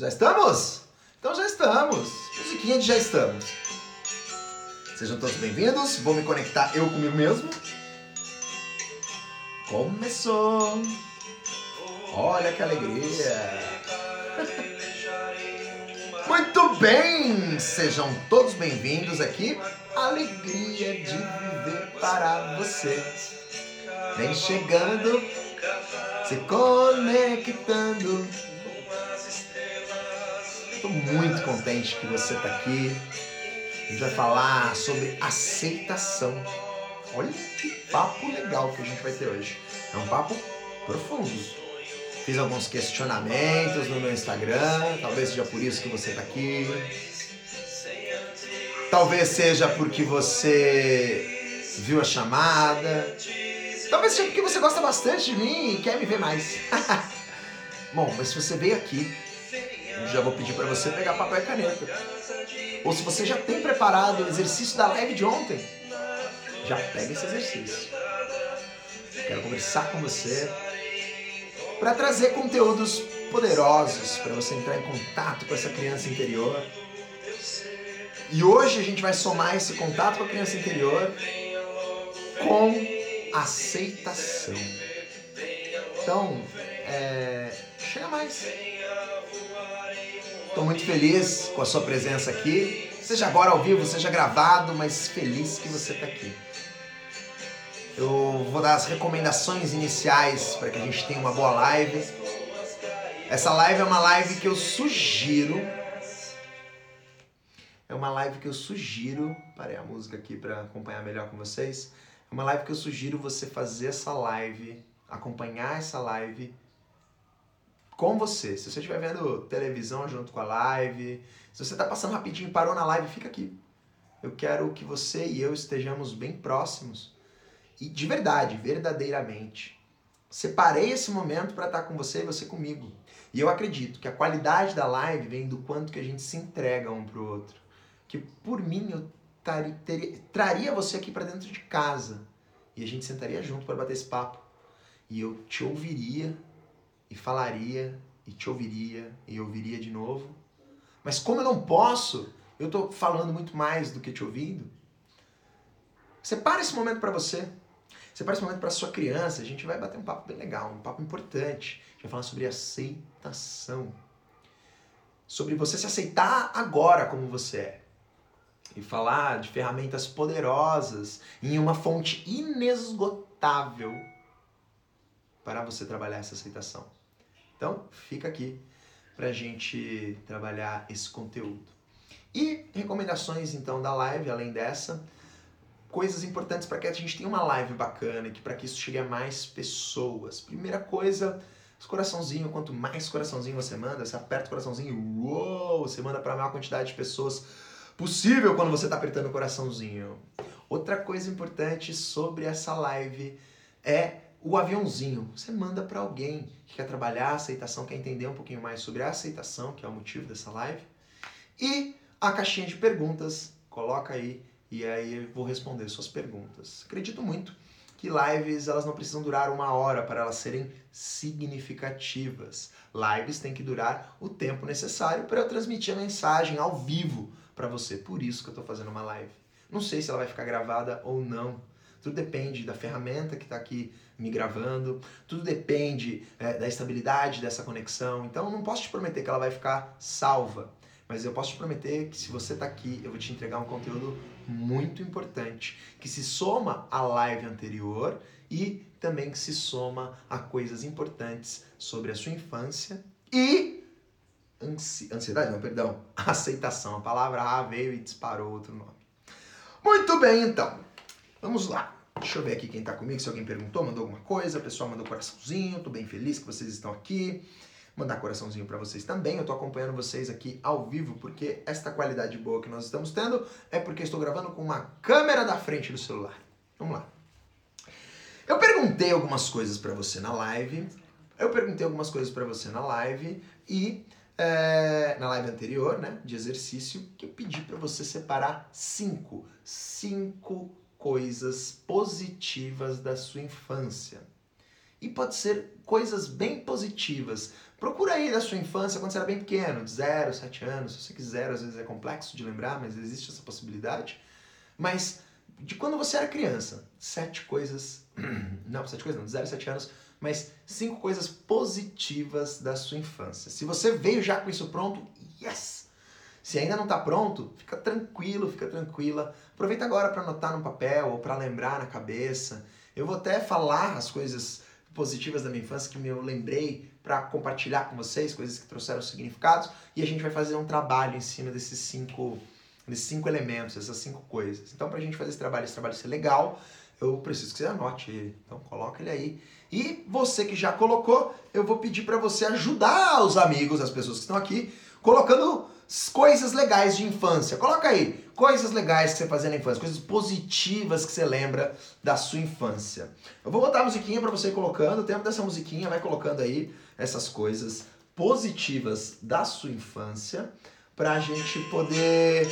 Já estamos? Então já estamos. Musiquinha de já estamos. Sejam todos bem-vindos. Vou me conectar eu comigo mesmo. Começou. Olha que alegria. Muito bem! Sejam todos bem-vindos aqui. Alegria de viver para você. Vem chegando, se conectando. Estou muito contente que você está aqui. A gente vai falar sobre aceitação. Olha que papo legal que a gente vai ter hoje. É um papo profundo. Fiz alguns questionamentos no meu Instagram, talvez seja por isso que você está aqui. Talvez seja porque você viu a chamada. Talvez seja porque você gosta bastante de mim e quer me ver mais. Bom, mas se você veio aqui, já vou pedir para você pegar papel e caneta. Ou se você já tem preparado o exercício da live de ontem, já pega esse exercício. Quero conversar com você para trazer conteúdos poderosos para você entrar em contato com essa criança interior e hoje a gente vai somar esse contato com a criança interior com aceitação. Então, é, chega mais. Estou muito feliz com a sua presença aqui, seja agora ao vivo, seja gravado, mas feliz que você está aqui. Eu vou dar as recomendações iniciais para que a gente tenha uma boa live. Essa live é uma live que eu sugiro é uma live que eu sugiro. Parei a música aqui para acompanhar melhor com vocês. É uma live que eu sugiro você fazer essa live, acompanhar essa live com você. Se você estiver vendo televisão junto com a live, se você está passando rapidinho e parou na live, fica aqui. Eu quero que você e eu estejamos bem próximos. E de verdade, verdadeiramente. Separei esse momento para estar com você e você comigo. E eu acredito que a qualidade da live vem do quanto que a gente se entrega um pro outro que por mim eu teria, traria você aqui para dentro de casa e a gente sentaria junto para bater esse papo e eu te ouviria e falaria e te ouviria e ouviria de novo. Mas como eu não posso, eu tô falando muito mais do que te ouvindo. Separa esse momento para você. Separa esse momento para sua criança. A gente vai bater um papo bem legal, um papo importante. A gente vai falar sobre aceitação. Sobre você se aceitar agora como você é e falar de ferramentas poderosas em uma fonte inesgotável para você trabalhar essa aceitação. Então, fica aqui para a gente trabalhar esse conteúdo. E recomendações então da live, além dessa, coisas importantes para que a gente tenha uma live bacana e para que isso chegue a mais pessoas. Primeira coisa, os coraçãozinho, quanto mais coraçãozinho você manda, você aperta o coraçãozinho, uou, você manda para a maior quantidade de pessoas possível quando você está apertando o coraçãozinho. Outra coisa importante sobre essa live é o aviãozinho. Você manda para alguém que quer trabalhar a aceitação, quer entender um pouquinho mais sobre a aceitação, que é o motivo dessa live. E a caixinha de perguntas, coloca aí e aí eu vou responder suas perguntas. Acredito muito que lives elas não precisam durar uma hora para elas serem significativas. Lives têm que durar o tempo necessário para eu transmitir a mensagem ao vivo para você. Por isso que eu estou fazendo uma live. Não sei se ela vai ficar gravada ou não. Tudo depende da ferramenta que está aqui me gravando. Tudo depende é, da estabilidade dessa conexão. Então, não posso te prometer que ela vai ficar salva. Mas eu posso te prometer que se você está aqui, eu vou te entregar um conteúdo muito importante, que se soma à live anterior e também que se soma a coisas importantes sobre a sua infância e Ansi... Ansiedade? Não, perdão. Aceitação. A palavra A veio e disparou outro nome. Muito bem, então. Vamos lá. Deixa eu ver aqui quem tá comigo, se alguém perguntou, mandou alguma coisa, pessoal mandou coraçãozinho, tô bem feliz que vocês estão aqui. Mandar coraçãozinho para vocês também. Eu tô acompanhando vocês aqui ao vivo porque esta qualidade boa que nós estamos tendo é porque estou gravando com uma câmera da frente do celular. Vamos lá. Eu perguntei algumas coisas para você na live. Eu perguntei algumas coisas para você na live e é, na live anterior, né, de exercício, que eu pedi para você separar cinco, cinco coisas positivas da sua infância. E pode ser coisas bem positivas, Procura aí da sua infância, quando você era bem pequeno, de 0, 7 anos. Sei que zero às vezes é complexo de lembrar, mas existe essa possibilidade. Mas de quando você era criança, sete coisas. Não, sete coisas não, de 0 a 7 anos, mas cinco coisas positivas da sua infância. Se você veio já com isso pronto, yes! Se ainda não está pronto, fica tranquilo, fica tranquila. Aproveita agora para anotar no papel ou para lembrar na cabeça. Eu vou até falar as coisas positivas da minha infância que eu lembrei para compartilhar com vocês, coisas que trouxeram significados, e a gente vai fazer um trabalho em cima desses cinco, desses cinco elementos, essas cinco coisas. Então, para a gente fazer esse trabalho, esse trabalho ser legal, eu preciso que você anote ele. Então, coloca ele aí. E você que já colocou, eu vou pedir para você ajudar os amigos, as pessoas que estão aqui, colocando coisas legais de infância. Coloca aí, coisas legais que você fazia na infância, coisas positivas que você lembra da sua infância. Eu vou botar a musiquinha para você ir colocando, o tempo dessa musiquinha vai colocando aí essas coisas positivas da sua infância para a gente poder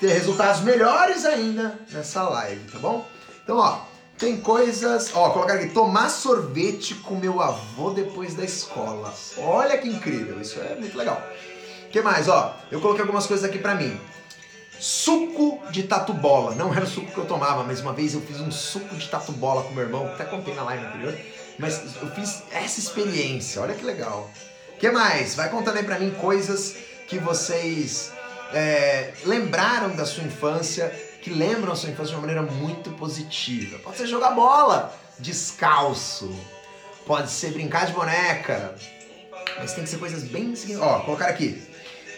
ter resultados melhores ainda nessa live, tá bom? Então, ó, tem coisas, ó, colocar aqui, tomar sorvete com meu avô depois da escola. Olha que incrível, isso é muito legal. Que mais, ó? Eu coloquei algumas coisas aqui para mim. Suco de tatu-bola. Não era o suco que eu tomava, mas uma vez eu fiz um suco de tatu-bola com meu irmão, até contei na live anterior. Mas eu fiz essa experiência, olha que legal. Que mais? Vai contando aí pra mim coisas que vocês é, lembraram da sua infância, que lembram a sua infância de uma maneira muito positiva. Pode ser jogar bola descalço, pode ser brincar de boneca, mas tem que ser coisas bem. Ó, colocar aqui.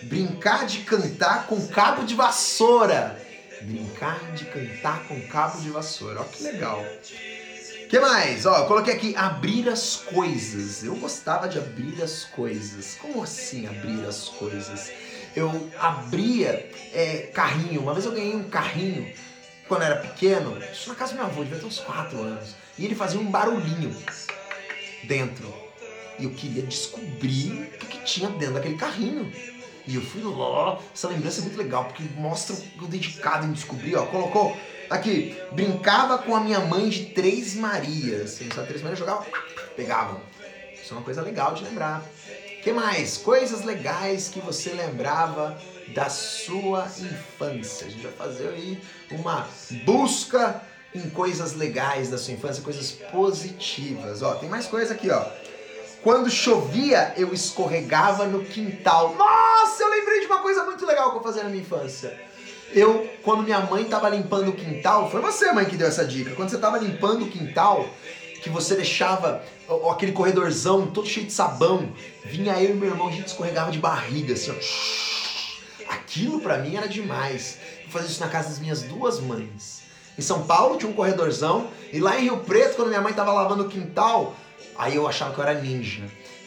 Brincar de cantar com cabo de vassoura. Brincar de cantar com cabo de vassoura. Ó, que legal que mais? Ó, eu coloquei aqui abrir as coisas. Eu gostava de abrir as coisas. Como assim abrir as coisas? Eu abria é, carrinho. Uma vez eu ganhei um carrinho quando era pequeno. Isso na casa do meu avô, devia ter uns 4 anos. E ele fazia um barulhinho dentro. E eu queria descobrir o que tinha dentro daquele carrinho. E eu fui lá, essa lembrança é muito legal, porque mostra o dedicado em descobrir, ó. Colocou Aqui, brincava com a minha mãe de Três Marias. Não Três Marias, jogava, pegavam. Isso é uma coisa legal de lembrar. que mais? Coisas legais que você lembrava da sua infância. A gente vai fazer aí uma busca em coisas legais da sua infância, coisas positivas. Ó, tem mais coisa aqui, ó. Quando chovia, eu escorregava no quintal. Nossa, eu lembrei de uma coisa muito legal que eu fazia na minha infância eu, quando minha mãe tava limpando o quintal, foi você, mãe, que deu essa dica. Quando você tava limpando o quintal, que você deixava aquele corredorzão todo cheio de sabão, vinha eu e meu irmão, a gente escorregava de barriga, assim, ó. Aquilo para mim era demais. Eu fazia isso na casa das minhas duas mães. Em São Paulo tinha um corredorzão, e lá em Rio Preto, quando minha mãe tava lavando o quintal, aí eu achava que eu era ninja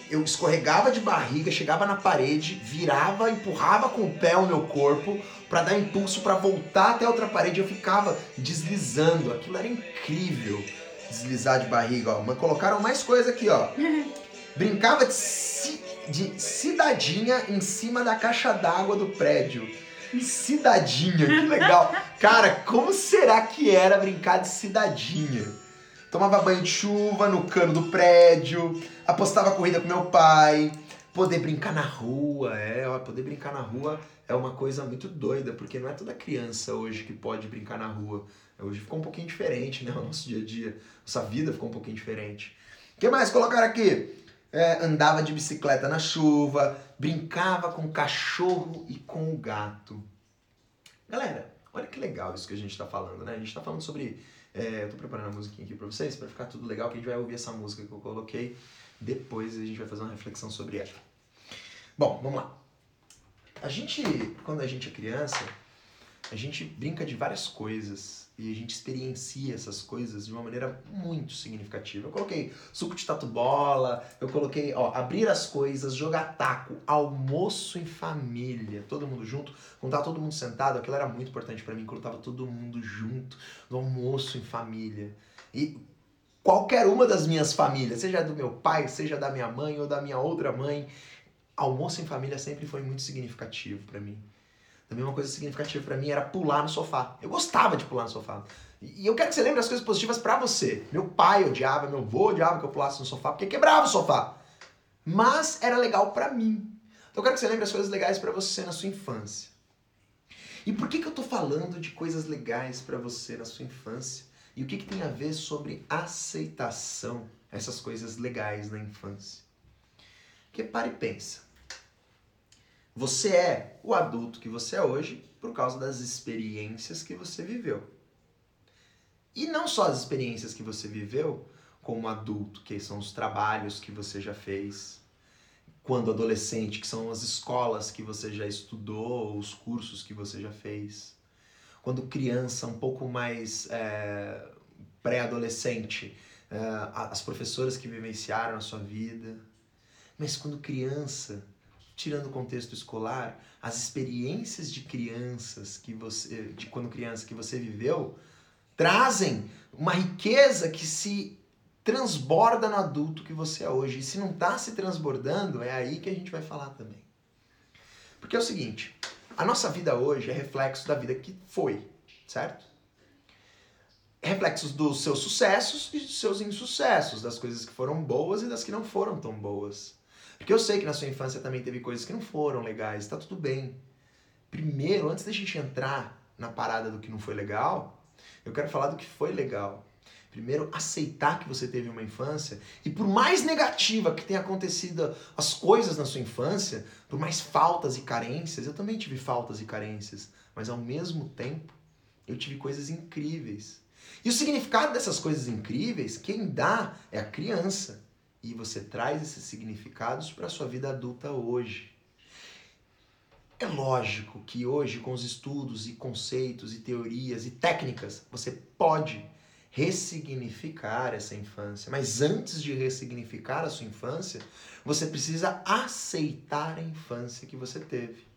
eu escorregava de barriga, chegava na parede, virava, empurrava com o pé o meu corpo para dar impulso para voltar até a outra parede. Eu ficava deslizando. Aquilo era incrível. Deslizar de barriga, ó. Mas colocaram mais coisa aqui, ó. Brincava de, ci, de cidadinha em cima da caixa d'água do prédio. Cidadinha, que legal. Cara, como será que era brincar de cidadinha? Tomava banho de chuva no cano do prédio, apostava corrida com meu pai, poder brincar na rua, é, ó, poder brincar na rua é uma coisa muito doida, porque não é toda criança hoje que pode brincar na rua. Hoje ficou um pouquinho diferente, né? O nosso dia a dia, nossa vida ficou um pouquinho diferente. O que mais colocaram aqui? É, andava de bicicleta na chuva, brincava com o cachorro e com o gato. Galera, olha que legal isso que a gente está falando, né? A gente está falando sobre é, eu tô preparando a musiquinha aqui pra vocês, para ficar tudo legal, que a gente vai ouvir essa música que eu coloquei. Depois a gente vai fazer uma reflexão sobre ela. Bom, vamos lá. A gente, quando a gente é criança, a gente brinca de várias coisas e a gente experiencia essas coisas de uma maneira muito significativa. Eu coloquei suco de tatu bola, eu coloquei, ó, abrir as coisas, jogar taco, almoço em família, todo mundo junto. Quando tava todo mundo sentado, aquilo era muito importante para mim, quando tava todo mundo junto, no almoço em família. E qualquer uma das minhas famílias, seja do meu pai, seja da minha mãe ou da minha outra mãe, almoço em família sempre foi muito significativo para mim. Também uma coisa significativa para mim era pular no sofá. Eu gostava de pular no sofá. E eu quero que você lembre as coisas positivas para você. Meu pai odiava, meu avô odiava que eu pulasse no sofá, porque quebrava o sofá. mas era legal para mim. Então eu quero que você lembre as coisas legais para você na sua infância. E por que, que eu tô falando de coisas legais para você na sua infância? E o que, que tem a ver sobre aceitação, essas coisas legais na infância? Porque para e pensa. Você é o adulto que você é hoje por causa das experiências que você viveu. E não só as experiências que você viveu como adulto, que são os trabalhos que você já fez, quando adolescente, que são as escolas que você já estudou, os cursos que você já fez. Quando criança, um pouco mais é, pré-adolescente, é, as professoras que vivenciaram a sua vida. Mas quando criança, tirando o contexto escolar, as experiências de crianças que você, de quando criança que você viveu, trazem uma riqueza que se transborda no adulto que você é hoje. E se não está se transbordando, é aí que a gente vai falar também. Porque é o seguinte, a nossa vida hoje é reflexo da vida que foi, certo? Reflexos dos seus sucessos e dos seus insucessos, das coisas que foram boas e das que não foram tão boas. Porque eu sei que na sua infância também teve coisas que não foram legais, tá tudo bem. Primeiro, antes da gente entrar na parada do que não foi legal, eu quero falar do que foi legal. Primeiro, aceitar que você teve uma infância e por mais negativa que tenha acontecido as coisas na sua infância, por mais faltas e carências, eu também tive faltas e carências, mas ao mesmo tempo eu tive coisas incríveis. E o significado dessas coisas incríveis, quem dá é a criança. E você traz esses significados para a sua vida adulta hoje. É lógico que hoje, com os estudos e conceitos e teorias e técnicas, você pode ressignificar essa infância. Mas antes de ressignificar a sua infância, você precisa aceitar a infância que você teve.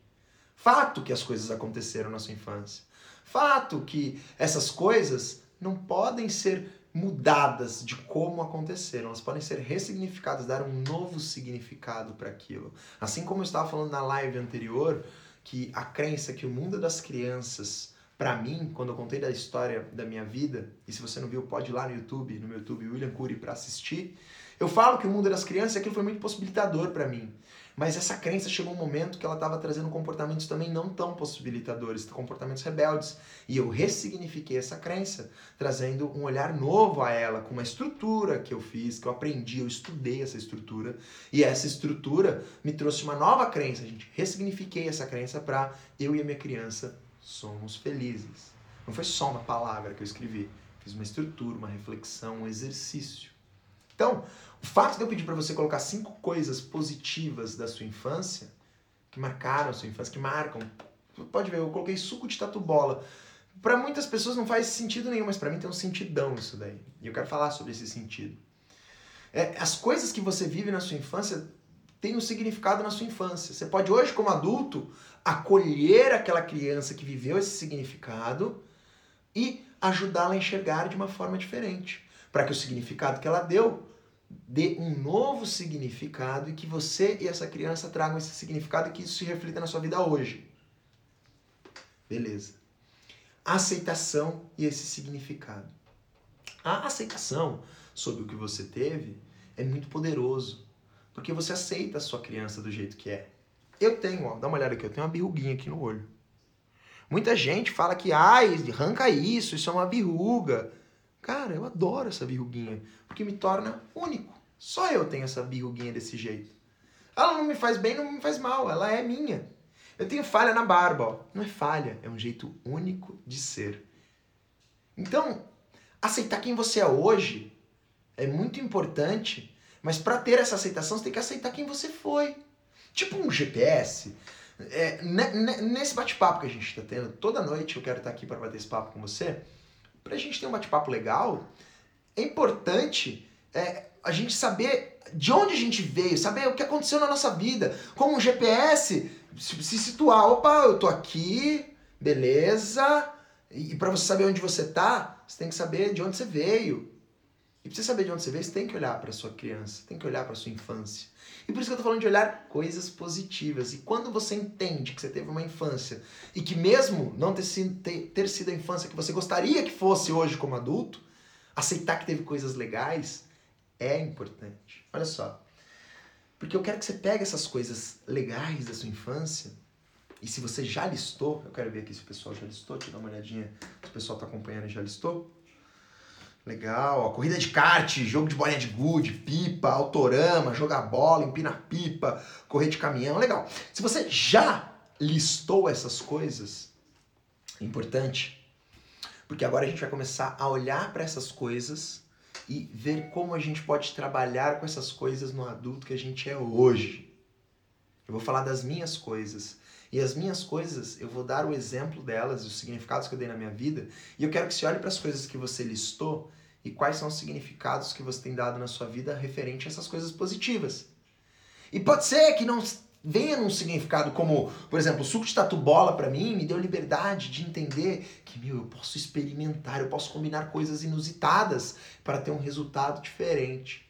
Fato que as coisas aconteceram na sua infância. Fato que essas coisas não podem ser mudadas de como aconteceram, elas podem ser ressignificadas, dar um novo significado para aquilo. Assim como eu estava falando na live anterior, que a crença que o mundo das crianças para mim, quando eu contei da história da minha vida, e se você não viu, pode ir lá no YouTube, no meu YouTube, William Cury, para assistir. Eu falo que o mundo das crianças, aquilo foi muito possibilitador para mim. Mas essa crença chegou um momento que ela estava trazendo comportamentos também não tão possibilitadores, comportamentos rebeldes. E eu ressignifiquei essa crença, trazendo um olhar novo a ela, com uma estrutura que eu fiz, que eu aprendi, eu estudei essa estrutura. E essa estrutura me trouxe uma nova crença, gente. Ressignifiquei essa crença para eu e a minha criança somos felizes. Não foi só uma palavra que eu escrevi, fiz uma estrutura, uma reflexão, um exercício. Então, o fato de eu pedir para você colocar cinco coisas positivas da sua infância, que marcaram a sua infância, que marcam. Pode ver, eu coloquei suco de tatu bola. Para muitas pessoas não faz sentido nenhum, mas para mim tem um sentidão isso daí. E eu quero falar sobre esse sentido. É, as coisas que você vive na sua infância têm um significado na sua infância. Você pode hoje, como adulto, acolher aquela criança que viveu esse significado e ajudá-la a enxergar de uma forma diferente, para que o significado que ela deu dê um novo significado e que você e essa criança tragam esse significado e que isso se reflita na sua vida hoje. Beleza. aceitação e esse significado. A aceitação sobre o que você teve é muito poderoso, porque você aceita a sua criança do jeito que é. Eu tenho, ó, dá uma olhada aqui, eu tenho uma verruguinha aqui no olho. Muita gente fala que, ai, arranca isso, isso é uma verruga. Cara, eu adoro essa verruguinha, porque me torna único. Só eu tenho essa verruguinha desse jeito. Ela não me faz bem, não me faz mal, ela é minha. Eu tenho falha na barba, ó. Não é falha, é um jeito único de ser. Então, aceitar quem você é hoje é muito importante, mas para ter essa aceitação, você tem que aceitar quem você foi. Tipo um GPS. É, nesse bate-papo que a gente está tendo, toda noite eu quero estar aqui para bater esse papo com você. Para a gente ter um bate-papo legal, é importante é, a gente saber de onde a gente veio, saber o que aconteceu na nossa vida. Como um GPS, se situar. Opa, eu tô aqui, beleza. E, para você saber onde você tá, você tem que saber de onde você veio. E você saber de onde você veio, você tem que olhar para sua criança, tem que olhar para sua infância. E por isso que eu tô falando de olhar coisas positivas. E quando você entende que você teve uma infância e que mesmo não ter sido, ter, ter sido a infância que você gostaria que fosse hoje como adulto, aceitar que teve coisas legais é importante. Olha só. Porque eu quero que você pegue essas coisas legais da sua infância. E se você já listou, eu quero ver aqui se o pessoal já listou, deixa eu dar uma olhadinha se o pessoal está acompanhando e já listou. Legal, corrida de kart, jogo de bolinha de gude, pipa, autorama, jogar bola, empinar pipa, correr de caminhão, legal. Se você já listou essas coisas, é importante, porque agora a gente vai começar a olhar para essas coisas e ver como a gente pode trabalhar com essas coisas no adulto que a gente é hoje. Eu vou falar das minhas coisas. E as minhas coisas, eu vou dar o exemplo delas, os significados que eu dei na minha vida, e eu quero que você olhe para as coisas que você listou e quais são os significados que você tem dado na sua vida referente a essas coisas positivas. E pode ser que não venha num significado como, por exemplo, o suco de tatu bola para mim me deu liberdade de entender que, meu, eu posso experimentar, eu posso combinar coisas inusitadas para ter um resultado diferente.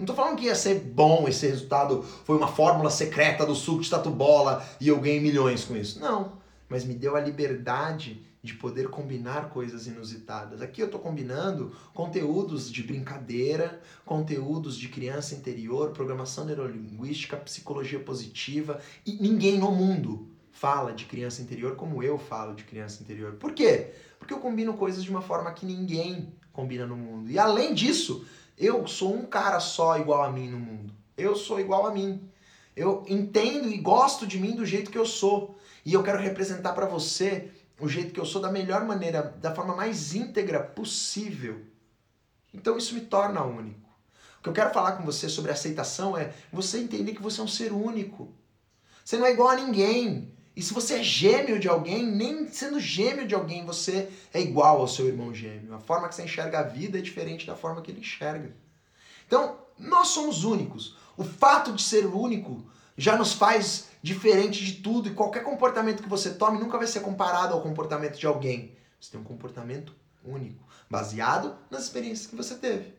Não tô falando que ia ser bom esse resultado, foi uma fórmula secreta do suco de tatu bola e eu ganhei milhões com isso. Não, mas me deu a liberdade de poder combinar coisas inusitadas. Aqui eu estou combinando conteúdos de brincadeira, conteúdos de criança interior, programação neurolinguística, psicologia positiva e ninguém no mundo fala de criança interior como eu falo de criança interior. Por quê? Porque eu combino coisas de uma forma que ninguém combina no mundo. E além disso, eu sou um cara só igual a mim no mundo. Eu sou igual a mim. Eu entendo e gosto de mim do jeito que eu sou. E eu quero representar para você o jeito que eu sou da melhor maneira, da forma mais íntegra possível. Então isso me torna único. O que eu quero falar com você sobre aceitação é você entender que você é um ser único. Você não é igual a ninguém. E se você é gêmeo de alguém, nem sendo gêmeo de alguém, você é igual ao seu irmão gêmeo. A forma que você enxerga a vida é diferente da forma que ele enxerga. Então, nós somos únicos. O fato de ser único já nos faz diferente de tudo e qualquer comportamento que você tome nunca vai ser comparado ao comportamento de alguém. Você tem um comportamento único, baseado nas experiências que você teve.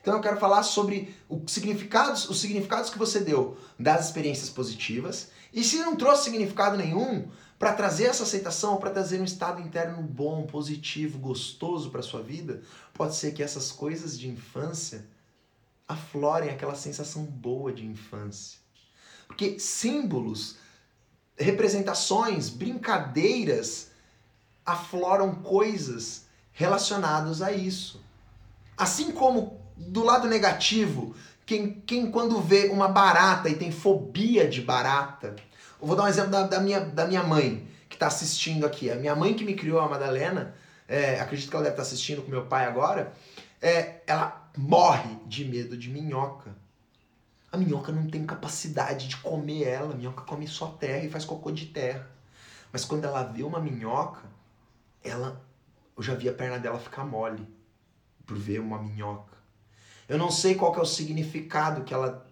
Então eu quero falar sobre os significados, os significados que você deu das experiências positivas e se não trouxe significado nenhum para trazer essa aceitação, para trazer um estado interno bom, positivo, gostoso para sua vida, pode ser que essas coisas de infância aflorem aquela sensação boa de infância. Porque símbolos, representações, brincadeiras afloram coisas relacionadas a isso. Assim como do lado negativo, quem, quem quando vê uma barata e tem fobia de barata. Eu vou dar um exemplo da, da minha, da minha mãe, que está assistindo aqui. A minha mãe que me criou, a Madalena, é, acredito que ela deve estar tá assistindo com meu pai agora, é, ela morre de medo de minhoca. A minhoca não tem capacidade de comer ela. A minhoca come só terra e faz cocô de terra. Mas quando ela vê uma minhoca, ela. Eu já vi a perna dela ficar mole por ver uma minhoca. Eu não sei qual é o significado que ela.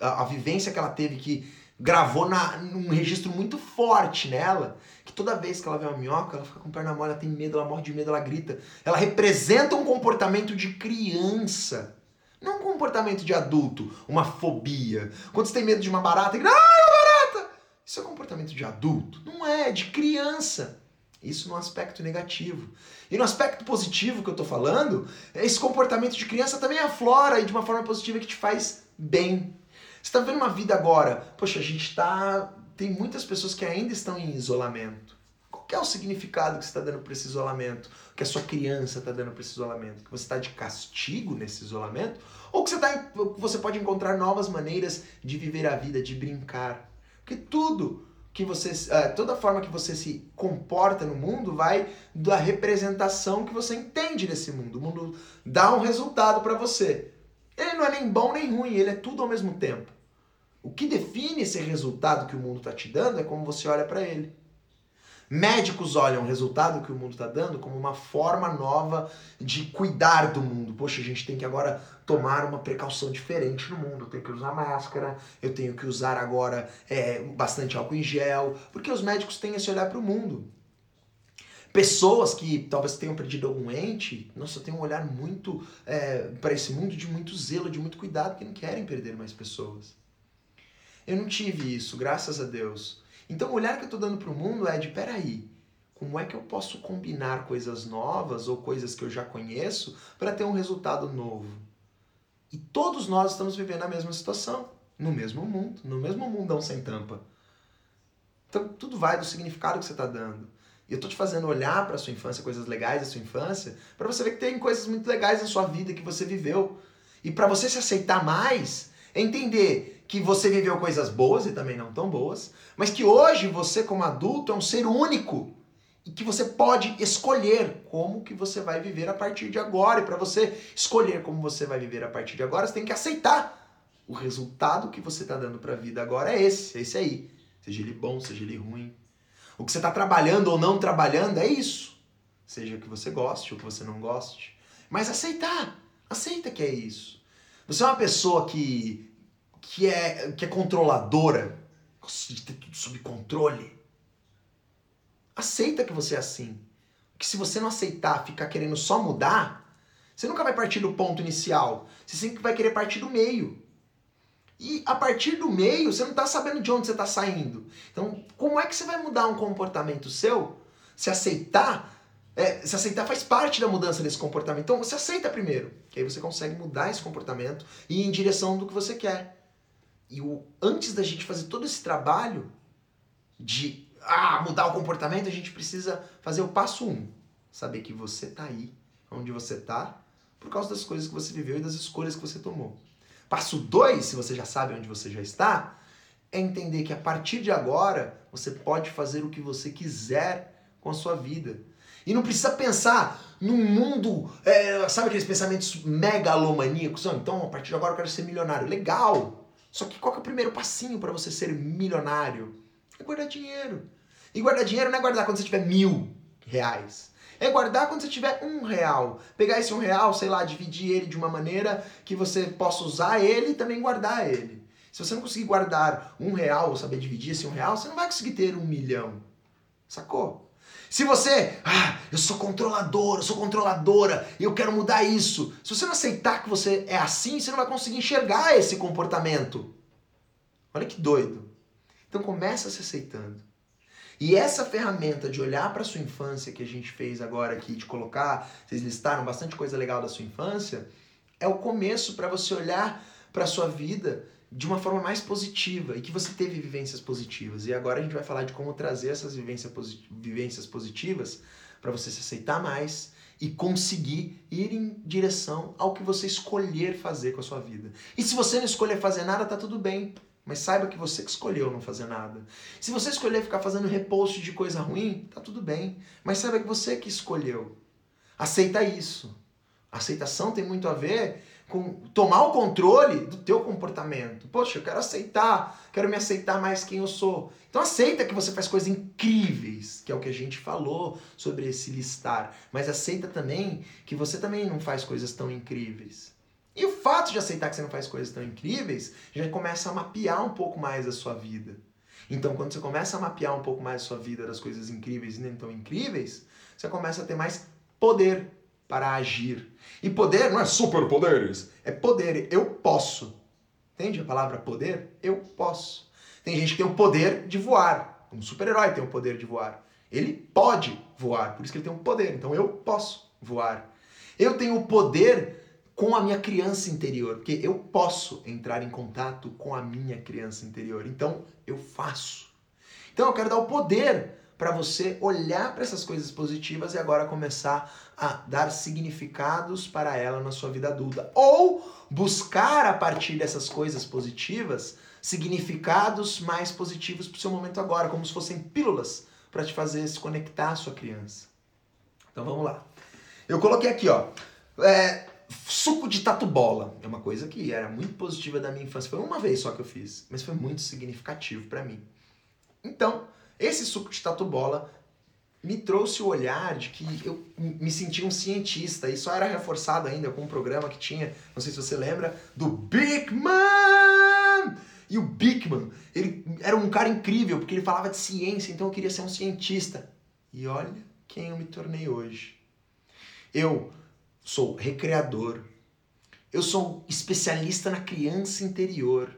A, a vivência que ela teve que gravou na, num registro muito forte nela, que toda vez que ela vê uma minhoca, ela fica com perna mole, ela tem medo, ela morre de medo, ela grita. Ela representa um comportamento de criança. Não um comportamento de adulto, uma fobia. Quando você tem medo de uma barata, grita, ah, é uma barata! Isso é comportamento de adulto? Não é, é de criança. Isso no aspecto negativo. E no aspecto positivo que eu tô falando, esse comportamento de criança também aflora e de uma forma positiva que te faz bem. Você tá vendo uma vida agora? Poxa, a gente tá. Tem muitas pessoas que ainda estão em isolamento. Qual é o significado que você está dando para esse isolamento? Que a sua criança está dando para esse isolamento? Que você está de castigo nesse isolamento? Ou que você, tá, você pode encontrar novas maneiras de viver a vida, de brincar? Porque tudo que você, uh, toda forma que você se comporta no mundo vai da representação que você entende desse mundo. O mundo dá um resultado para você. Ele não é nem bom nem ruim, ele é tudo ao mesmo tempo. O que define esse resultado que o mundo está te dando é como você olha para ele. Médicos olham o resultado que o mundo está dando como uma forma nova de cuidar do mundo. Poxa, a gente tem que agora tomar uma precaução diferente no mundo. Eu tenho que usar máscara, eu tenho que usar agora é, bastante álcool em gel, porque os médicos têm esse olhar para o mundo. Pessoas que talvez tenham perdido algum ente, nossa, tem um olhar muito é, para esse mundo de muito zelo, de muito cuidado, que não querem perder mais pessoas. Eu não tive isso, graças a Deus. Então o olhar que eu estou dando para o mundo é de, peraí, como é que eu posso combinar coisas novas ou coisas que eu já conheço para ter um resultado novo? E todos nós estamos vivendo a mesma situação. no mesmo mundo, no mesmo mundão sem tampa. Então tudo vai do significado que você está dando. E eu tô te fazendo olhar para sua infância, coisas legais da sua infância, para você ver que tem coisas muito legais na sua vida que você viveu. E para você se aceitar mais, entender que você viveu coisas boas e também não tão boas, mas que hoje você como adulto é um ser único e que você pode escolher como que você vai viver a partir de agora. E para você escolher como você vai viver a partir de agora, você tem que aceitar o resultado que você está dando para a vida agora é esse, é esse aí. Seja ele bom, seja ele ruim. O que você está trabalhando ou não trabalhando é isso. Seja o que você goste ou que você não goste. Mas aceitar. Aceita que é isso. Você é uma pessoa que, que, é, que é controladora, gosta de ter tudo sob controle. Aceita que você é assim. Que se você não aceitar, ficar querendo só mudar, você nunca vai partir do ponto inicial. Você sempre vai querer partir do meio. E a partir do meio, você não está sabendo de onde você está saindo. Então, como é que você vai mudar um comportamento seu? Se aceitar, é, se aceitar faz parte da mudança desse comportamento. Então, você aceita primeiro, que aí você consegue mudar esse comportamento e ir em direção do que você quer. E o, antes da gente fazer todo esse trabalho de ah, mudar o comportamento, a gente precisa fazer o passo um. Saber que você está aí, onde você está, por causa das coisas que você viveu e das escolhas que você tomou. Passo 2, se você já sabe onde você já está, é entender que a partir de agora você pode fazer o que você quiser com a sua vida. E não precisa pensar num mundo, é, sabe aqueles pensamentos megalomaníacos? Então, a partir de agora eu quero ser milionário. Legal! Só que qual que é o primeiro passinho para você ser milionário? É guardar dinheiro. E guardar dinheiro não é guardar quando você tiver mil reais. É guardar quando você tiver um real. Pegar esse um real, sei lá, dividir ele de uma maneira que você possa usar ele e também guardar ele. Se você não conseguir guardar um real ou saber dividir esse um real, você não vai conseguir ter um milhão. Sacou? Se você, ah, eu sou controlador, eu sou controladora, e eu quero mudar isso. Se você não aceitar que você é assim, você não vai conseguir enxergar esse comportamento. Olha que doido. Então começa se aceitando. E essa ferramenta de olhar para sua infância que a gente fez agora aqui, de colocar, vocês listaram bastante coisa legal da sua infância, é o começo para você olhar para sua vida de uma forma mais positiva e que você teve vivências positivas. E agora a gente vai falar de como trazer essas vivências positivas para você se aceitar mais e conseguir ir em direção ao que você escolher fazer com a sua vida. E se você não escolher fazer nada, tá tudo bem. Mas saiba que você que escolheu não fazer nada. Se você escolher ficar fazendo repost de coisa ruim, tá tudo bem. Mas saiba que você que escolheu. Aceita isso. Aceitação tem muito a ver com tomar o controle do teu comportamento. Poxa, eu quero aceitar, quero me aceitar mais quem eu sou. Então aceita que você faz coisas incríveis, que é o que a gente falou sobre esse listar. Mas aceita também que você também não faz coisas tão incríveis. E o fato de aceitar que você não faz coisas tão incríveis, já começa a mapear um pouco mais a sua vida. Então, quando você começa a mapear um pouco mais a sua vida das coisas incríveis e nem tão incríveis, você começa a ter mais poder para agir. E poder não é superpoderes, é poder. Eu posso. Entende a palavra poder? Eu posso. Tem gente que tem o poder de voar. Um super-herói tem o poder de voar. Ele pode voar, por isso que ele tem um poder. Então eu posso voar. Eu tenho o poder com a minha criança interior, porque eu posso entrar em contato com a minha criança interior. Então, eu faço. Então, eu quero dar o poder para você olhar para essas coisas positivas e agora começar a dar significados para ela na sua vida adulta. Ou buscar a partir dessas coisas positivas significados mais positivos para o seu momento agora, como se fossem pílulas para te fazer se conectar à sua criança. Então vamos lá. Eu coloquei aqui, ó. É, Suco de tatu bola. É uma coisa que era muito positiva da minha infância. Foi uma vez só que eu fiz, mas foi muito significativo para mim. Então, esse suco de tatu bola me trouxe o olhar de que eu me sentia um cientista. E só era reforçado ainda com um programa que tinha, não sei se você lembra, do Big Man! E o Bigman, ele era um cara incrível, porque ele falava de ciência, então eu queria ser um cientista. E olha quem eu me tornei hoje. Eu sou recreador. Eu sou especialista na criança interior.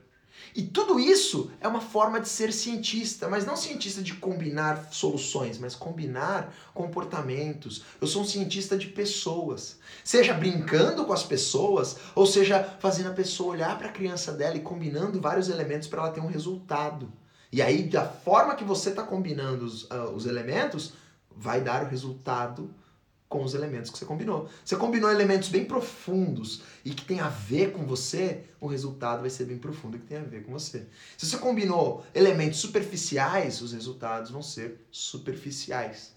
E tudo isso é uma forma de ser cientista, mas não cientista de combinar soluções, mas combinar comportamentos. Eu sou um cientista de pessoas. Seja brincando com as pessoas, ou seja fazendo a pessoa olhar para a criança dela e combinando vários elementos para ela ter um resultado. E aí, da forma que você está combinando os, uh, os elementos, vai dar o resultado com os elementos que você combinou. Você combinou elementos bem profundos e que tem a ver com você, o resultado vai ser bem profundo e que tem a ver com você. Se você combinou elementos superficiais, os resultados vão ser superficiais.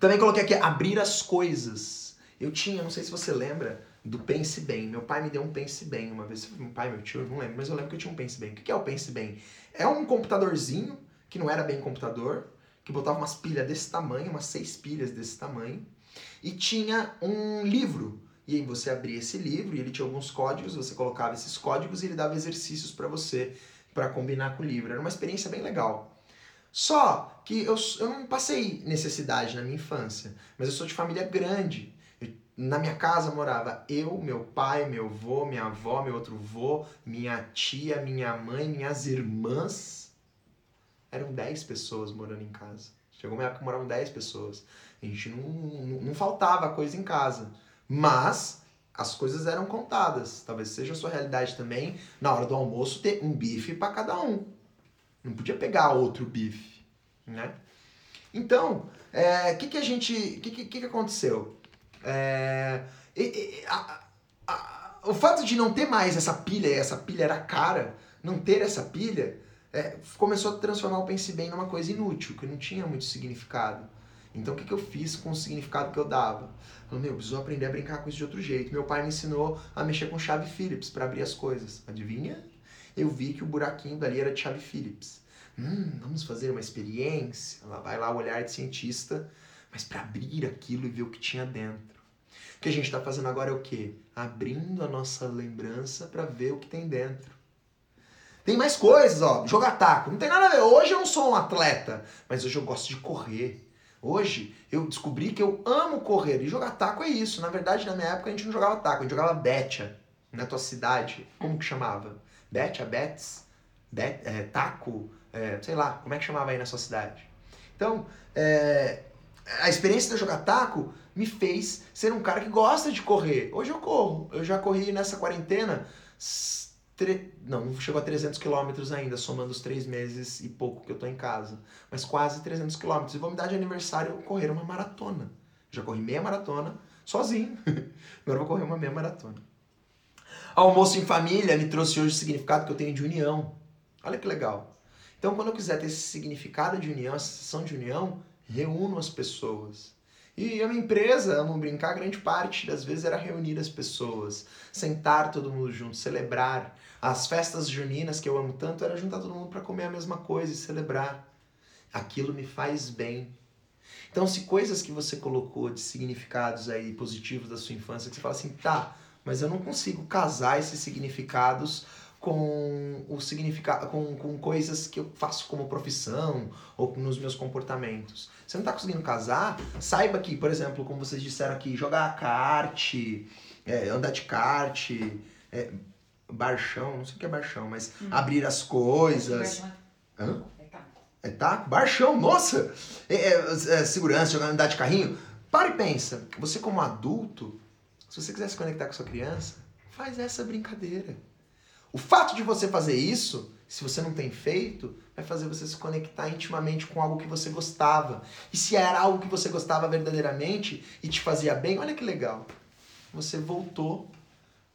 Também coloquei aqui abrir as coisas. Eu tinha, não sei se você lembra, do Pense Bem. Meu pai me deu um Pense Bem uma vez. Meu pai, meu tio, não lembro, mas eu lembro que eu tinha um Pense Bem. O que é o Pense Bem? É um computadorzinho, que não era bem computador, que botava umas pilhas desse tamanho, umas seis pilhas desse tamanho, e tinha um livro. E aí você abria esse livro e ele tinha alguns códigos, você colocava esses códigos e ele dava exercícios para você para combinar com o livro. Era uma experiência bem legal. Só que eu, eu não passei necessidade na minha infância, mas eu sou de família grande. Na minha casa morava eu, meu pai, meu avô, minha avó, meu outro avô, minha tia, minha mãe, minhas irmãs eram 10 pessoas morando em casa. Chegou uma época que moravam 10 pessoas. A gente não, não, não faltava coisa em casa. Mas as coisas eram contadas. Talvez seja a sua realidade também, na hora do almoço, ter um bife para cada um. Não podia pegar outro bife, né? Então, o é, que, que a gente. O que, que, que aconteceu? É, e, e, a, a, o fato de não ter mais essa pilha, essa pilha era cara, não ter essa pilha, é, começou a transformar o Pense Bem numa coisa inútil, que não tinha muito significado. Então o que, que eu fiz com o significado que eu dava? Falei, meu, preciso aprender a brincar com isso de outro jeito. Meu pai me ensinou a mexer com chave Phillips para abrir as coisas. Adivinha? Eu vi que o buraquinho dali era de chave Phillips. Hum, vamos fazer uma experiência. Ela vai lá o olhar de cientista, mas para abrir aquilo e ver o que tinha dentro. O que a gente está fazendo agora é o quê? Abrindo a nossa lembrança para ver o que tem dentro. Tem mais coisas, ó. Jogar taco. Não tem nada a ver. Hoje eu não sou um atleta, mas hoje eu gosto de correr. Hoje eu descobri que eu amo correr. E jogar taco é isso. Na verdade, na minha época a gente não jogava taco, a gente jogava betia. Na tua cidade, como que chamava? Betia, bets, bet, é, taco, é, sei lá, como é que chamava aí na sua cidade? Então, é, a experiência de jogar taco me fez ser um cara que gosta de correr. Hoje eu corro. Eu já corri nessa quarentena Tre... Não, não chegou a 300 quilômetros ainda, somando os três meses e pouco que eu tô em casa. Mas quase 300 quilômetros. E vou me dar de aniversário correr uma maratona. Já corri meia maratona sozinho. Agora vou correr uma meia maratona. Almoço em família me trouxe hoje o significado que eu tenho de união. Olha que legal. Então, quando eu quiser ter esse significado de união, essa sensação de união, reúno as pessoas. E a minha empresa, amo brincar, grande parte das vezes era reunir as pessoas, sentar todo mundo junto, celebrar. As festas juninas que eu amo tanto era juntar todo mundo para comer a mesma coisa e celebrar. Aquilo me faz bem. Então, se coisas que você colocou de significados aí positivos da sua infância, que você fala assim, tá, mas eu não consigo casar esses significados com o significado com, com coisas que eu faço como profissão ou nos meus comportamentos. Você não está conseguindo casar? Saiba que, por exemplo, como vocês disseram aqui, jogar kart, é, andar de kart, é, barchão, não sei o que é barchão, mas hum. abrir as coisas. Hã? É taco. É taco? Barchão, nossa! É, é, é, segurança, jogar andar de carrinho. Para e pensa, você como adulto, se você quiser se conectar com sua criança, faz essa brincadeira. O fato de você fazer isso, se você não tem feito, vai fazer você se conectar intimamente com algo que você gostava. E se era algo que você gostava verdadeiramente e te fazia bem, olha que legal. Você voltou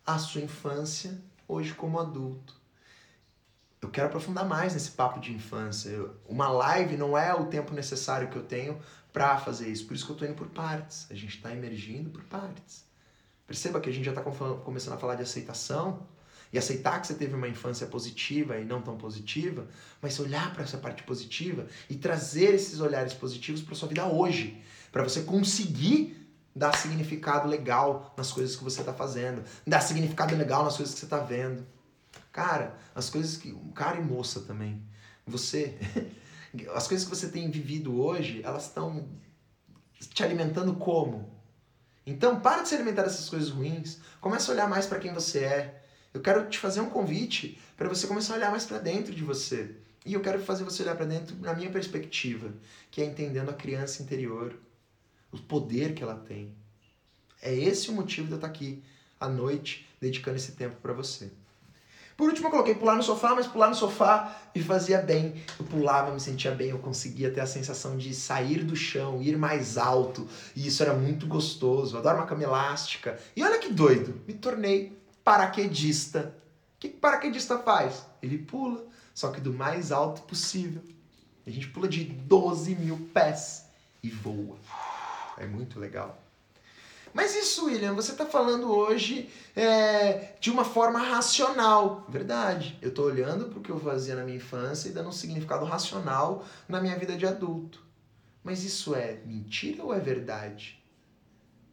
à sua infância hoje como adulto. Eu quero aprofundar mais nesse papo de infância. uma live não é o tempo necessário que eu tenho para fazer isso. Por isso que eu estou indo por partes. A gente está emergindo por partes. Perceba que a gente já está começando a falar de aceitação e aceitar que você teve uma infância positiva e não tão positiva, mas olhar para essa parte positiva e trazer esses olhares positivos para sua vida hoje, para você conseguir dar significado legal nas coisas que você está fazendo, dar significado legal nas coisas que você está vendo. Cara, as coisas que. Cara e moça também. Você. As coisas que você tem vivido hoje, elas estão te alimentando como? Então, para de se alimentar dessas coisas ruins. Começa a olhar mais para quem você é Eu quero te fazer um convite para você começar a olhar mais para dentro de você. E eu quero fazer você olhar para dentro na minha perspectiva, que é entendendo a criança interior, o poder que ela tem. É esse o motivo de eu estar aqui à noite dedicando esse tempo para você. Por último, eu coloquei pular no sofá, mas pular no sofá me fazia bem. Eu pulava, me sentia bem, eu conseguia ter a sensação de sair do chão, ir mais alto. E isso era muito gostoso. Eu adoro uma cama elástica. E olha que doido, me tornei paraquedista. O que, que paraquedista faz? Ele pula, só que do mais alto possível. A gente pula de 12 mil pés e voa. É muito legal. Mas isso, William, você está falando hoje é, de uma forma racional. Verdade. Eu estou olhando para o que eu fazia na minha infância e dando um significado racional na minha vida de adulto. Mas isso é mentira ou é verdade?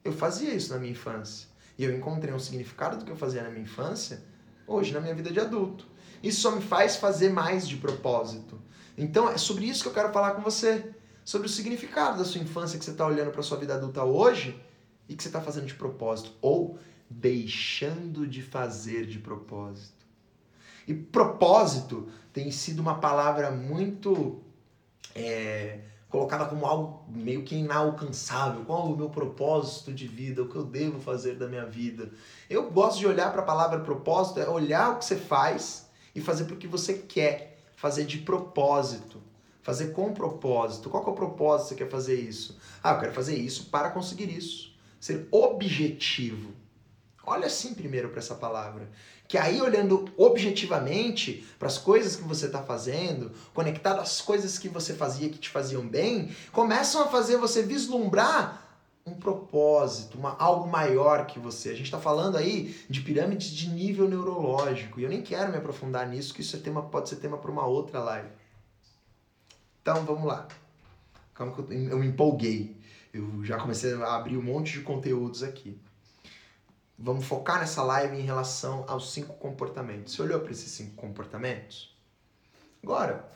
Eu fazia isso na minha infância. E eu encontrei um significado do que eu fazia na minha infância hoje na minha vida de adulto. Isso só me faz fazer mais de propósito. Então é sobre isso que eu quero falar com você. Sobre o significado da sua infância que você está olhando para sua vida adulta hoje e que você está fazendo de propósito ou deixando de fazer de propósito. E propósito tem sido uma palavra muito é, colocada como algo meio que inalcançável. Qual o meu propósito de vida? O que eu devo fazer da minha vida? Eu gosto de olhar para a palavra propósito, é olhar o que você faz e fazer porque você quer, fazer de propósito. Fazer com propósito. Qual é o propósito que você quer fazer isso? Ah, eu quero fazer isso para conseguir isso ser objetivo. Olha assim primeiro para essa palavra. Que aí, olhando objetivamente para as coisas que você está fazendo, conectado às coisas que você fazia que te faziam bem, começam a fazer você vislumbrar um propósito, uma, algo maior que você. A gente está falando aí de pirâmides de nível neurológico e eu nem quero me aprofundar nisso, que isso é tema, pode ser tema para uma outra live. Então vamos lá. Calma que eu, eu me empolguei. Eu já comecei a abrir um monte de conteúdos aqui. Vamos focar nessa live em relação aos cinco comportamentos. Você olhou para esses cinco comportamentos? Agora,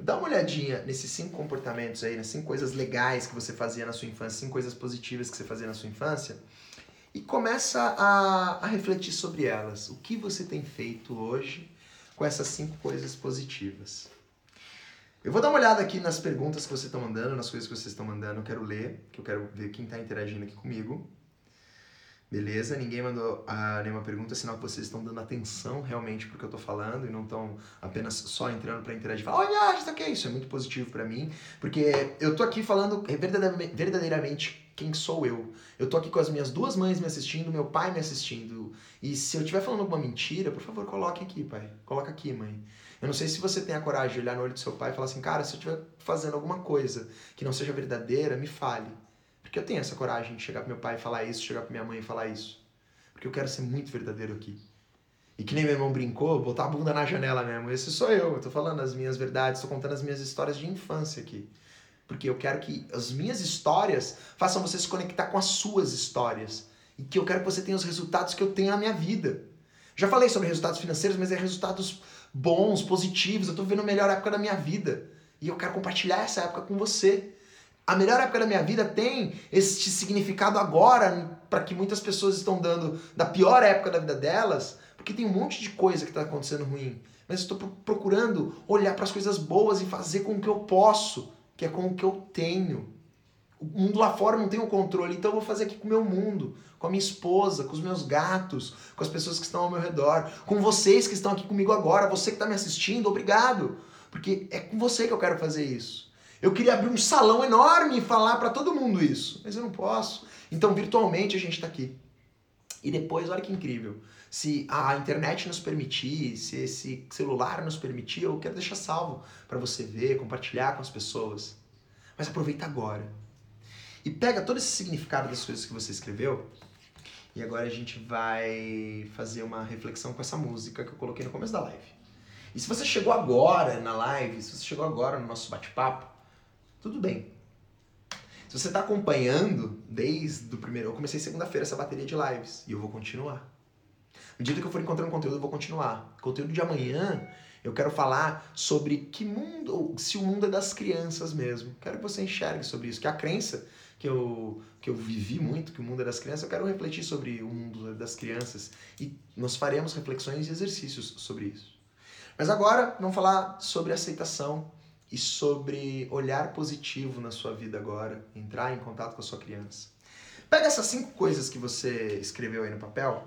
dá uma olhadinha nesses cinco comportamentos aí, nas cinco coisas legais que você fazia na sua infância, cinco coisas positivas que você fazia na sua infância, e começa a, a refletir sobre elas. O que você tem feito hoje com essas cinco coisas positivas? Eu vou dar uma olhada aqui nas perguntas que vocês estão mandando, nas coisas que vocês estão mandando. Eu quero ler, que eu quero ver quem está interagindo aqui comigo. Beleza? Ninguém mandou ah, nenhuma pergunta, sinal que vocês estão dando atenção realmente pro que eu estou falando e não estão apenas só entrando para interagir e falar, olha, isso aqui é isso. É muito positivo para mim, porque eu tô aqui falando verdadeiramente quem sou eu. Eu tô aqui com as minhas duas mães me assistindo, meu pai me assistindo. E se eu estiver falando alguma mentira, por favor, coloque aqui, pai. Coloca aqui, mãe. Eu não sei se você tem a coragem de olhar no olho do seu pai e falar assim, cara, se eu estiver fazendo alguma coisa que não seja verdadeira, me fale. Porque eu tenho essa coragem de chegar pro meu pai e falar isso, chegar pra minha mãe e falar isso. Porque eu quero ser muito verdadeiro aqui. E que nem meu irmão brincou, botar a bunda na janela mesmo. Esse sou eu, eu tô falando as minhas verdades, tô contando as minhas histórias de infância aqui. Porque eu quero que as minhas histórias façam você se conectar com as suas histórias. E que eu quero que você tenha os resultados que eu tenho na minha vida. Já falei sobre resultados financeiros, mas é resultados bons, positivos. Eu tô vivendo a melhor época da minha vida. E eu quero compartilhar essa época com você. A melhor época da minha vida tem este significado agora, para que muitas pessoas estão dando da pior época da vida delas, porque tem um monte de coisa que está acontecendo ruim. Mas eu estou procurando olhar para as coisas boas e fazer com o que eu posso, que é com o que eu tenho. O mundo lá fora não tem o controle, então eu vou fazer aqui com o meu mundo, com a minha esposa, com os meus gatos, com as pessoas que estão ao meu redor, com vocês que estão aqui comigo agora, você que está me assistindo, obrigado, porque é com você que eu quero fazer isso. Eu queria abrir um salão enorme e falar para todo mundo isso, mas eu não posso. Então, virtualmente, a gente está aqui. E depois, olha que incrível. Se a internet nos permitir, se esse celular nos permitir, eu quero deixar salvo para você ver, compartilhar com as pessoas. Mas aproveita agora. E pega todo esse significado das coisas que você escreveu. E agora a gente vai fazer uma reflexão com essa música que eu coloquei no começo da live. E se você chegou agora na live, se você chegou agora no nosso bate-papo, tudo bem. Se você está acompanhando desde o primeiro. Eu comecei segunda-feira essa bateria de lives e eu vou continuar. À medida que eu for encontrando conteúdo, eu vou continuar. Conteúdo de amanhã, eu quero falar sobre que mundo, se o mundo é das crianças mesmo. Quero que você enxergue sobre isso, que a crença que eu, que eu vivi muito, que o mundo é das crianças, eu quero refletir sobre o mundo das crianças e nós faremos reflexões e exercícios sobre isso. Mas agora vamos falar sobre aceitação e sobre olhar positivo na sua vida agora, entrar em contato com a sua criança. Pega essas cinco coisas que você escreveu aí no papel,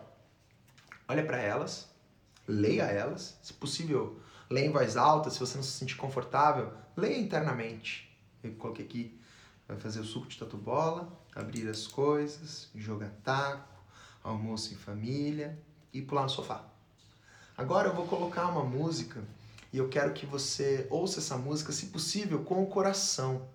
olha para elas, leia elas, se possível, leia em voz alta, se você não se sentir confortável, leia internamente. Eu coloquei aqui, vai fazer o suco de tatu bola, abrir as coisas, jogar taco, almoço em família e pular no sofá. Agora eu vou colocar uma música e eu quero que você ouça essa música, se possível, com o coração.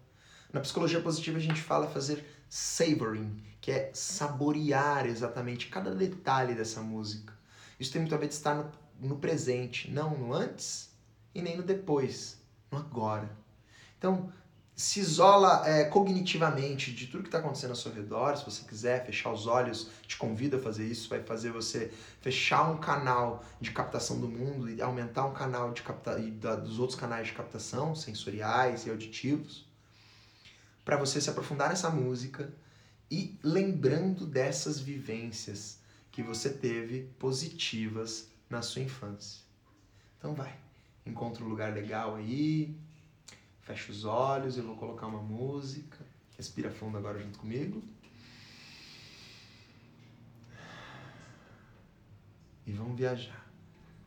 Na psicologia positiva a gente fala fazer savoring, que é saborear exatamente cada detalhe dessa música. Isso tem muito a ver de estar no, no presente, não no antes e nem no depois, no agora. Então, se isola é, cognitivamente de tudo que está acontecendo ao seu redor. Se você quiser fechar os olhos, te convido a fazer isso. Vai fazer você fechar um canal de captação do mundo e aumentar um canal de capta e da, dos outros canais de captação sensoriais e auditivos para você se aprofundar nessa música e lembrando dessas vivências que você teve positivas na sua infância. Então vai, encontra um lugar legal aí, Fecha os olhos, eu vou colocar uma música. Respira fundo agora junto comigo. E vamos viajar.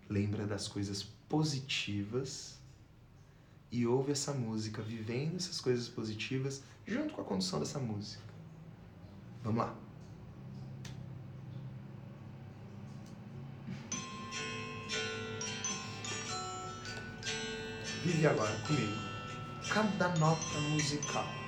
Lembra das coisas positivas e ouve essa música, vivendo essas coisas positivas junto com a condução dessa música. Vamos lá. Vive agora comigo cada nota musical.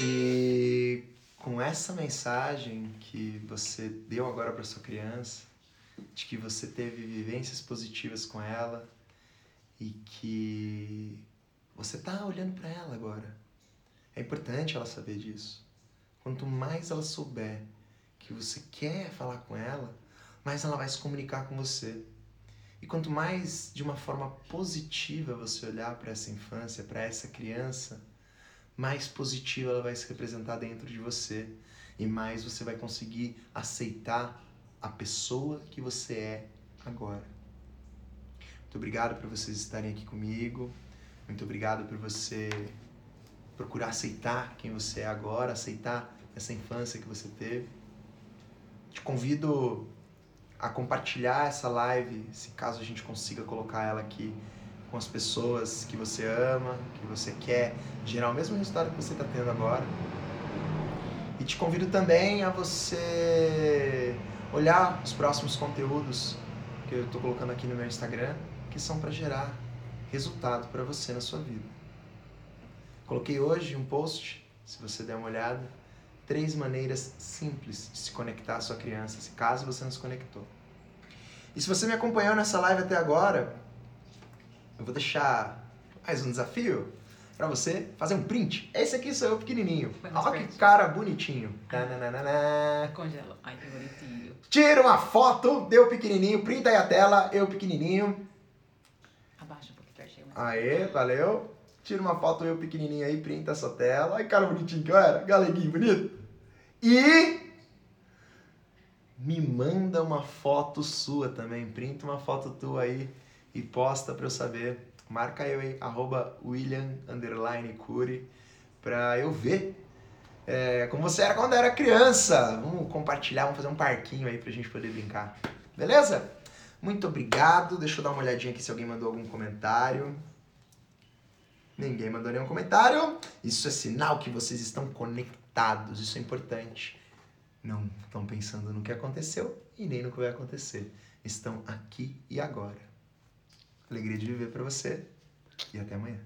E com essa mensagem que você deu agora para sua criança, de que você teve vivências positivas com ela e que você tá olhando para ela agora. É importante ela saber disso. Quanto mais ela souber que você quer falar com ela, mais ela vai se comunicar com você. E quanto mais de uma forma positiva você olhar para essa infância, para essa criança, mais positiva ela vai se representar dentro de você e mais você vai conseguir aceitar a pessoa que você é agora. Muito obrigado por vocês estarem aqui comigo. Muito obrigado por você procurar aceitar quem você é agora, aceitar essa infância que você teve. Te convido a compartilhar essa live, se caso a gente consiga colocar ela aqui com as pessoas que você ama, que você quer gerar o mesmo resultado que você está tendo agora. E te convido também a você olhar os próximos conteúdos que eu estou colocando aqui no meu Instagram, que são para gerar resultado para você na sua vida. Coloquei hoje um post, se você der uma olhada, três maneiras simples de se conectar à sua criança, se caso você não se conectou. E se você me acompanhou nessa live até agora, eu vou deixar mais um desafio para você fazer um print. Esse aqui sou eu pequenininho. Olha que cara bonitinho. Tananana. Congelo. Ai, que bonitinho. Tira uma foto, deu pequenininho, printa aí a tela, eu pequenininho. Abaixa um pouquinho achei mais. Aê, valeu. Tira uma foto eu pequenininho aí, printa essa tela. Ai, cara bonitinho que eu era, galeguinho bonito. E me manda uma foto sua também, printa uma foto tua aí e posta pra eu saber. Marca eu aí, arroba William underline Cury, pra eu ver é, como você era quando era criança. Vamos compartilhar, vamos fazer um parquinho aí pra gente poder brincar. Beleza? Muito obrigado. Deixa eu dar uma olhadinha aqui se alguém mandou algum comentário. Ninguém mandou nenhum comentário. Isso é sinal que vocês estão conectados. Isso é importante. Não estão pensando no que aconteceu e nem no que vai acontecer. Estão aqui e agora. Alegria de viver para você e até amanhã.